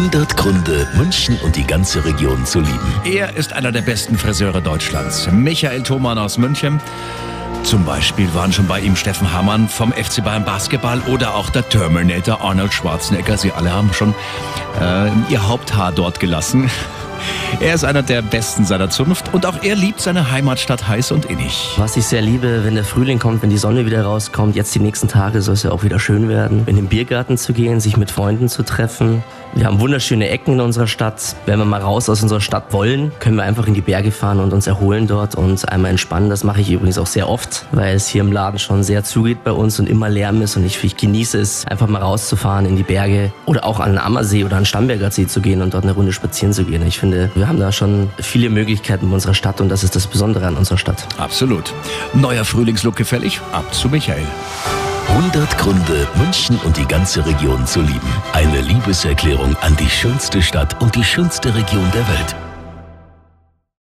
100 Gründe, München und die ganze Region zu lieben. Er ist einer der besten Friseure Deutschlands. Michael Thomann aus München. Zum Beispiel waren schon bei ihm Steffen Hamann vom FC Bayern Basketball oder auch der Terminator Arnold Schwarzenegger. Sie alle haben schon äh, ihr Haupthaar dort gelassen. Er ist einer der Besten seiner Zunft und auch er liebt seine Heimatstadt heiß und innig. Was ich sehr liebe, wenn der Frühling kommt, wenn die Sonne wieder rauskommt, jetzt die nächsten Tage soll es ja auch wieder schön werden, in den Biergarten zu gehen, sich mit Freunden zu treffen. Wir haben wunderschöne Ecken in unserer Stadt. Wenn wir mal raus aus unserer Stadt wollen, können wir einfach in die Berge fahren und uns erholen dort und einmal entspannen. Das mache ich übrigens auch sehr oft, weil es hier im Laden schon sehr zugeht bei uns und immer Lärm ist und ich, ich genieße es, einfach mal rauszufahren in die Berge oder auch an den Ammersee oder an den Starnberger See zu gehen und dort eine Runde spazieren zu gehen. Ich finde, wir haben da schon viele Möglichkeiten in unserer Stadt und das ist das Besondere an unserer Stadt. Absolut. Neuer Frühlingslook gefällig? Ab zu Michael. 100 Gründe, München und die ganze Region zu lieben. Eine Liebeserklärung an die schönste Stadt und die schönste Region der Welt.